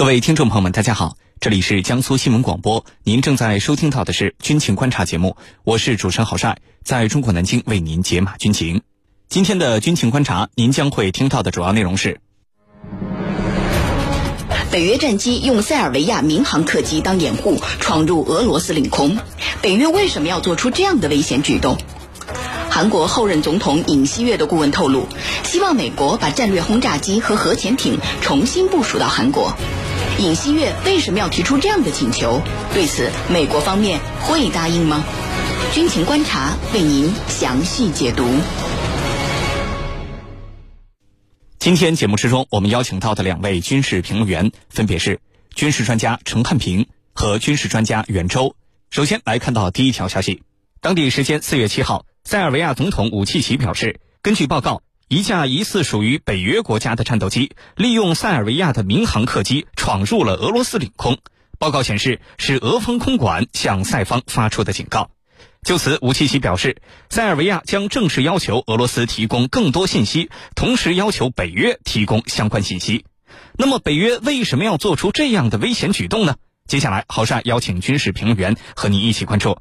各位听众朋友们，大家好，这里是江苏新闻广播，您正在收听到的是军情观察节目，我是主持人郝帅，在中国南京为您解码军情。今天的军情观察，您将会听到的主要内容是：北约战机用塞尔维亚民航客机当掩护，闯入俄罗斯领空。北约为什么要做出这样的危险举动？韩国后任总统尹锡悦的顾问透露，希望美国把战略轰炸机和核潜艇重新部署到韩国。尹锡悦为什么要提出这样的请求？对此，美国方面会答应吗？军情观察为您详细解读。今天节目之中，我们邀请到的两位军事评论员分别是军事专家陈汉平和军事专家袁周。首先来看到第一条消息，当地时间四月七号，塞尔维亚总统武契奇表示，根据报告。一架疑似属于北约国家的战斗机，利用塞尔维亚的民航客机闯入了俄罗斯领空。报告显示，是俄方空管向塞方发出的警告。就此，吴奇奇表示，塞尔维亚将正式要求俄罗斯提供更多信息，同时要求北约提供相关信息。那么，北约为什么要做出这样的危险举动呢？接下来，郝帅邀请军事评论员和你一起关注。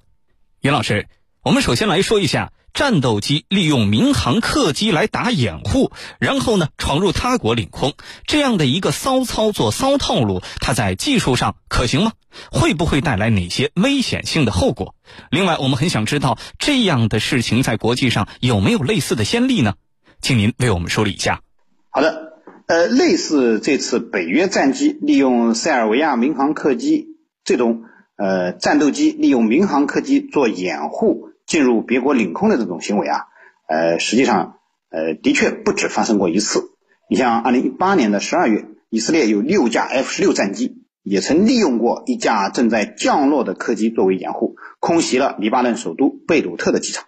袁老师，我们首先来说一下。战斗机利用民航客机来打掩护，然后呢闯入他国领空，这样的一个骚操作、骚套路，它在技术上可行吗？会不会带来哪些危险性的后果？另外，我们很想知道这样的事情在国际上有没有类似的先例呢？请您为我们梳理一下。好的，呃，类似这次北约战机利用塞尔维亚民航客机这种呃战斗机利用民航客机做掩护。进入别国领空的这种行为啊，呃，实际上，呃，的确不止发生过一次。你像二零一八年的十二月，以色列有六架 F 十六战机也曾利用过一架正在降落的客机作为掩护，空袭了黎巴嫩首都贝鲁特的机场。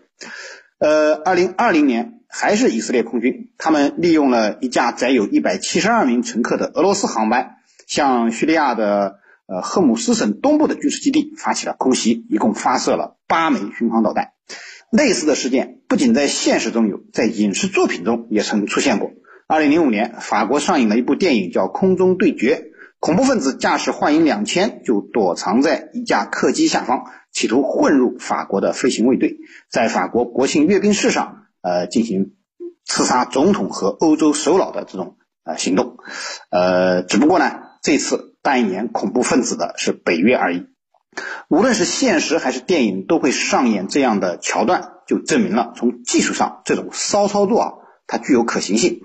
呃，二零二零年还是以色列空军，他们利用了一架载有一百七十二名乘客的俄罗斯航班，向叙利亚的。呃，赫姆斯省东部的军事基地发起了空袭，一共发射了八枚巡航导弹。类似的事件不仅在现实中有，在影视作品中也曾出现过。二零零五年，法国上映了一部电影叫《空中对决》，恐怖分子驾驶幻影两千就躲藏在一架客机下方，企图混入法国的飞行卫队，在法国国庆阅兵式上，呃，进行刺杀总统和欧洲首脑的这种呃行动。呃，只不过呢，这次。扮演恐怖分子的是北约而已。无论是现实还是电影，都会上演这样的桥段，就证明了从技术上这种骚操作啊，它具有可行性。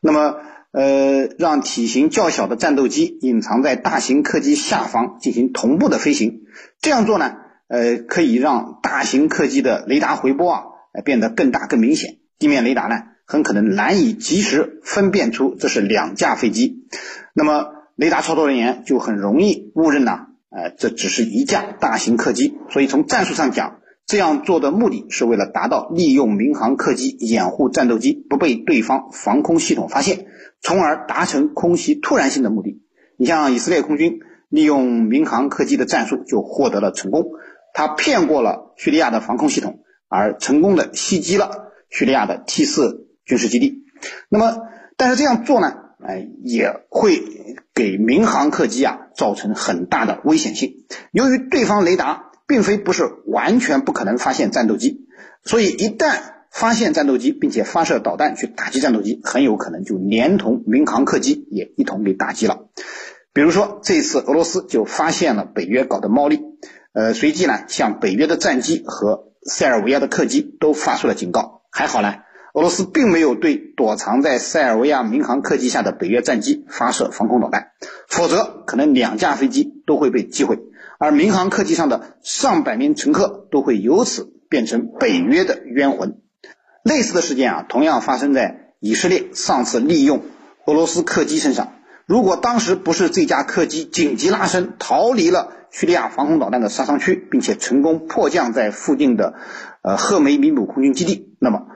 那么，呃，让体型较小的战斗机隐藏在大型客机下方进行同步的飞行，这样做呢，呃，可以让大型客机的雷达回波啊，变得更大更明显，地面雷达呢，很可能难以及时分辨出这是两架飞机。那么。雷达操作人员就很容易误认呐，呃，这只是一架大型客机。所以从战术上讲，这样做的目的是为了达到利用民航客机掩护战斗机不被对方防空系统发现，从而达成空袭突然性的目的。你像以色列空军利用民航客机的战术就获得了成功，他骗过了叙利亚的防空系统，而成功的袭击了叙利亚的 T 四军事基地。那么，但是这样做呢？哎，也会给民航客机啊造成很大的危险性。由于对方雷达并非不是完全不可能发现战斗机，所以一旦发现战斗机，并且发射导弹去打击战斗机，很有可能就连同民航客机也一同被打击了。比如说，这次俄罗斯就发现了北约搞的猫腻，呃，随即呢向北约的战机和塞尔维亚的客机都发出了警告。还好呢。俄罗斯并没有对躲藏在塞尔维亚民航客机下的北约战机发射防空导弹，否则可能两架飞机都会被击毁，而民航客机上的上百名乘客都会由此变成北约的冤魂。类似的事件啊，同样发生在以色列上次利用俄罗斯客机身上。如果当时不是这架客机紧急拉升，逃离了叙利亚防空导弹的杀伤区，并且成功迫降在附近的呃赫梅米姆空军基地，那么。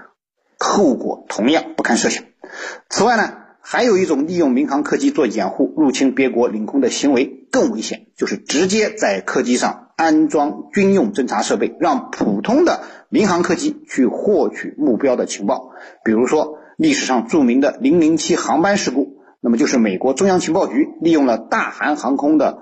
后果同样不堪设想。此外呢，还有一种利用民航客机做掩护入侵别国领空的行为更危险，就是直接在客机上安装军用侦察设备，让普通的民航客机去获取目标的情报。比如说历史上著名的零零七航班事故，那么就是美国中央情报局利用了大韩航空的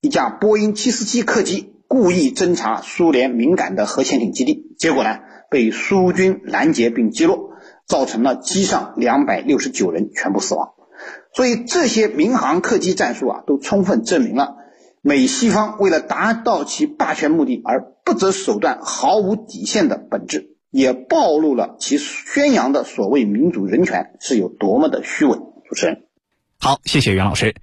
一架波音747客机，故意侦察苏联敏感的核潜艇基地，结果呢被苏军拦截并击落，造成了机上两百六十九人全部死亡。所以这些民航客机战术啊，都充分证明了美西方为了达到其霸权目的而不择手段、毫无底线的本质，也暴露了其宣扬的所谓民主人权是有多么的虚伪。主持人。好，谢谢袁老师。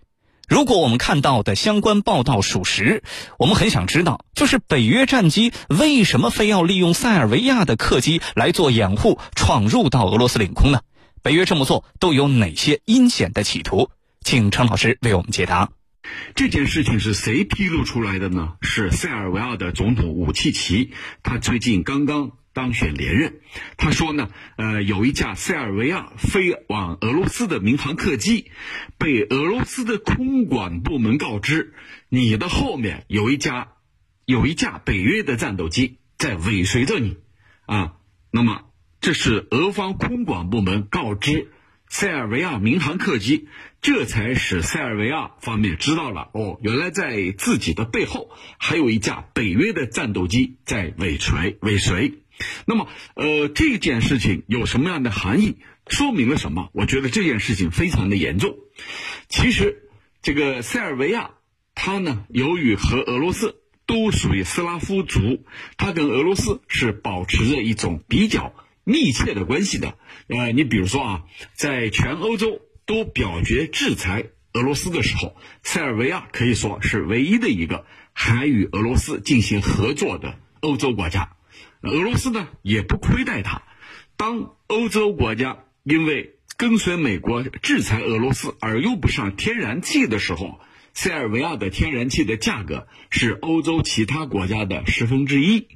如果我们看到的相关报道属实，我们很想知道，就是北约战机为什么非要利用塞尔维亚的客机来做掩护，闯入到俄罗斯领空呢？北约这么做都有哪些阴险的企图？请陈老师为我们解答。这件事情是谁披露出来的呢？是塞尔维亚的总统武契奇，他最近刚刚。当选连任，他说呢，呃，有一架塞尔维亚飞往俄罗斯的民航客机，被俄罗斯的空管部门告知，你的后面有一架，有一架北约的战斗机在尾随着你，啊，那么这是俄方空管部门告知塞尔维亚民航客机，这才使塞尔维亚方面知道了，哦，原来在自己的背后还有一架北约的战斗机在尾随尾随。那么，呃，这件事情有什么样的含义？说明了什么？我觉得这件事情非常的严重。其实，这个塞尔维亚，它呢，由于和俄罗斯都属于斯拉夫族，它跟俄罗斯是保持着一种比较密切的关系的。呃，你比如说啊，在全欧洲都表决制裁俄罗斯的时候，塞尔维亚可以说是唯一的一个还与俄罗斯进行合作的欧洲国家。俄罗斯呢也不亏待他。当欧洲国家因为跟随美国制裁俄罗斯而用不上天然气的时候，塞尔维亚的天然气的价格是欧洲其他国家的十分之一。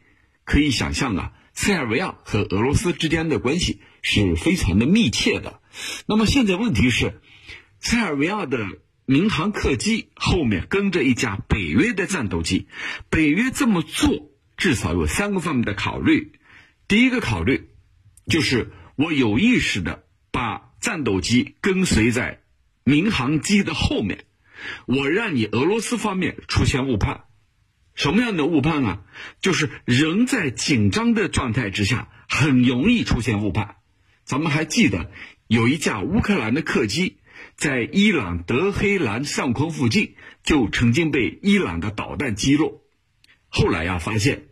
可以想象啊，塞尔维亚和俄罗斯之间的关系是非常的密切的。那么现在问题是，塞尔维亚的民航客机后面跟着一架北约的战斗机，北约这么做。至少有三个方面的考虑。第一个考虑就是我有意识的把战斗机跟随在民航机的后面，我让你俄罗斯方面出现误判。什么样的误判啊？就是人在紧张的状态之下，很容易出现误判。咱们还记得有一架乌克兰的客机在伊朗德黑兰上空附近就曾经被伊朗的导弹击落，后来呀发现。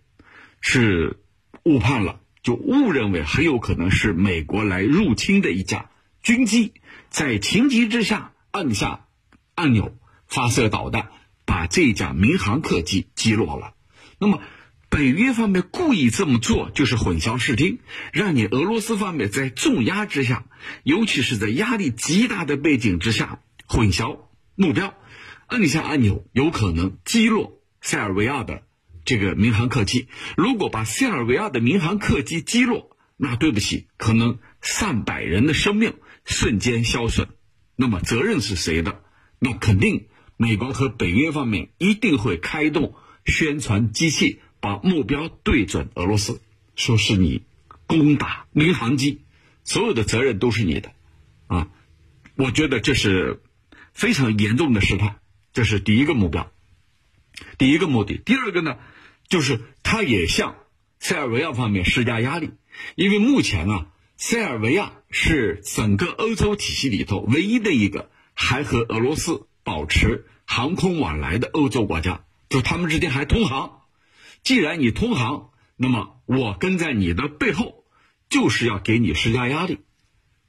是误判了，就误认为很有可能是美国来入侵的一架军机，在情急之下按下按钮发射导弹，把这架民航客机击落了。那么北约方面故意这么做，就是混淆视听，让你俄罗斯方面在重压之下，尤其是在压力极大的背景之下，混淆目标，按下按钮有可能击落塞尔维亚的。这个民航客机如果把塞尔维亚的民航客机击落，那对不起，可能上百人的生命瞬间消损。那么责任是谁的？那肯定美国和北约方面一定会开动宣传机器，把目标对准俄罗斯，说是你攻打民航机，所有的责任都是你的。啊，我觉得这是非常严重的试探，这是第一个目标，第一个目的。第二个呢？就是他也向塞尔维亚方面施加压力，因为目前啊，塞尔维亚是整个欧洲体系里头唯一的一个还和俄罗斯保持航空往来的欧洲国家，就他们之间还通航。既然你通航，那么我跟在你的背后，就是要给你施加压力，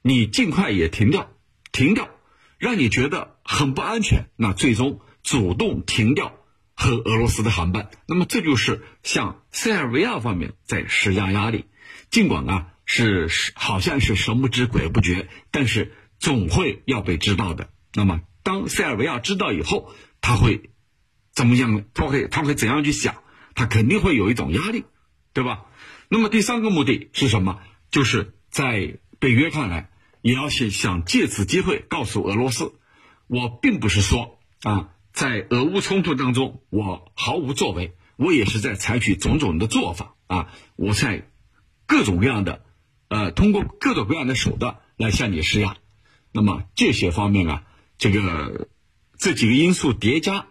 你尽快也停掉，停掉，让你觉得很不安全，那最终主动停掉。和俄罗斯的航班，那么这就是向塞尔维亚方面在施加压力。尽管啊是好像是神不知鬼不觉，但是总会要被知道的。那么当塞尔维亚知道以后，他会怎么样？他会他会怎样去想？他肯定会有一种压力，对吧？那么第三个目的是什么？就是在北约看来，也要想想借此机会告诉俄罗斯，我并不是说啊。在俄乌冲突当中，我毫无作为，我也是在采取种种的做法啊，我在各种各样的，呃，通过各种各样的手段来向你施压。那么这些方面啊，这个这几个因素叠加，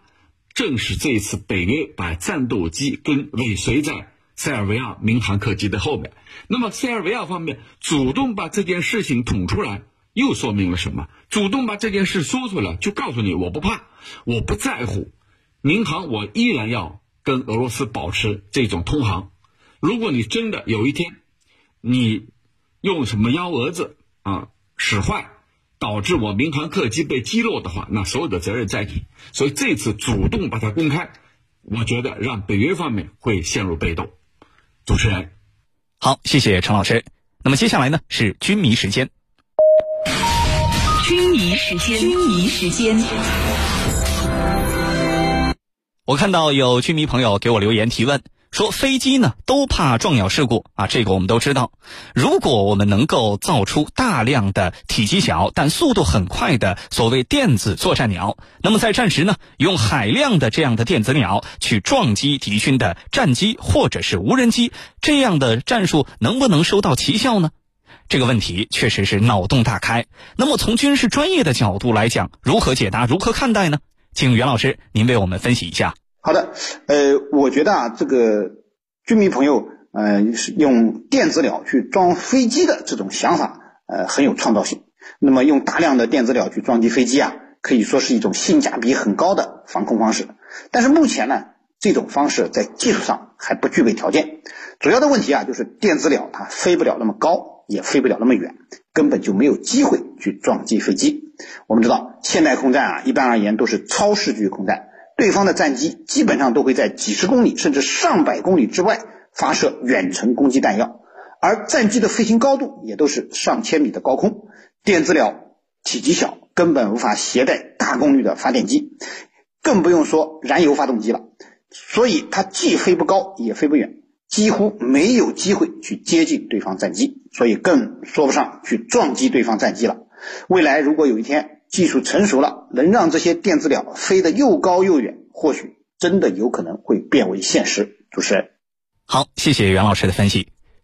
正是这一次北约把战斗机跟尾随在塞尔维亚民航客机的后面。那么塞尔维亚方面主动把这件事情捅出来，又说明了什么？主动把这件事说出来，就告诉你我不怕，我不在乎，民航我依然要跟俄罗斯保持这种通航。如果你真的有一天，你用什么幺蛾子啊使坏。导致我民航客机被击落的话，那所有的责任在你。所以这次主动把它公开，我觉得让北约方面会陷入被动。主持人，好，谢谢陈老师。那么接下来呢是军迷时间。军迷时间，军迷时间。我看到有军迷朋友给我留言提问。说飞机呢都怕撞鸟事故啊，这个我们都知道。如果我们能够造出大量的体积小但速度很快的所谓电子作战鸟，那么在战时呢，用海量的这样的电子鸟去撞击敌军的战机或者是无人机，这样的战术能不能收到奇效呢？这个问题确实是脑洞大开。那么从军事专业的角度来讲，如何解答，如何看待呢？请袁老师您为我们分析一下。好的，呃，我觉得啊，这个军迷朋友，呃，用电子鸟去装飞机的这种想法，呃，很有创造性。那么，用大量的电子鸟去撞击飞机啊，可以说是一种性价比很高的防空方式。但是目前呢，这种方式在技术上还不具备条件。主要的问题啊，就是电子鸟它飞不了那么高，也飞不了那么远，根本就没有机会去撞击飞机。我们知道，现代空战啊，一般而言都是超视距空战。对方的战机基本上都会在几十公里甚至上百公里之外发射远程攻击弹药，而战机的飞行高度也都是上千米的高空。电子鸟体积小，根本无法携带大功率的发电机，更不用说燃油发动机了。所以它既飞不高，也飞不远，几乎没有机会去接近对方战机，所以更说不上去撞击对方战机了。未来如果有一天，技术成熟了，能让这些电子鸟飞得又高又远，或许真的有可能会变为现实。主持人，好，谢谢袁老师的分析。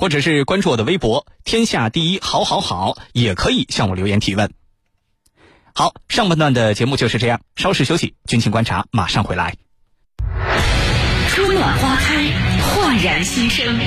或者是关注我的微博“天下第一好好好”，也可以向我留言提问。好，上半段的节目就是这样，稍事休息，军情观察马上回来。春暖花开，焕然新生。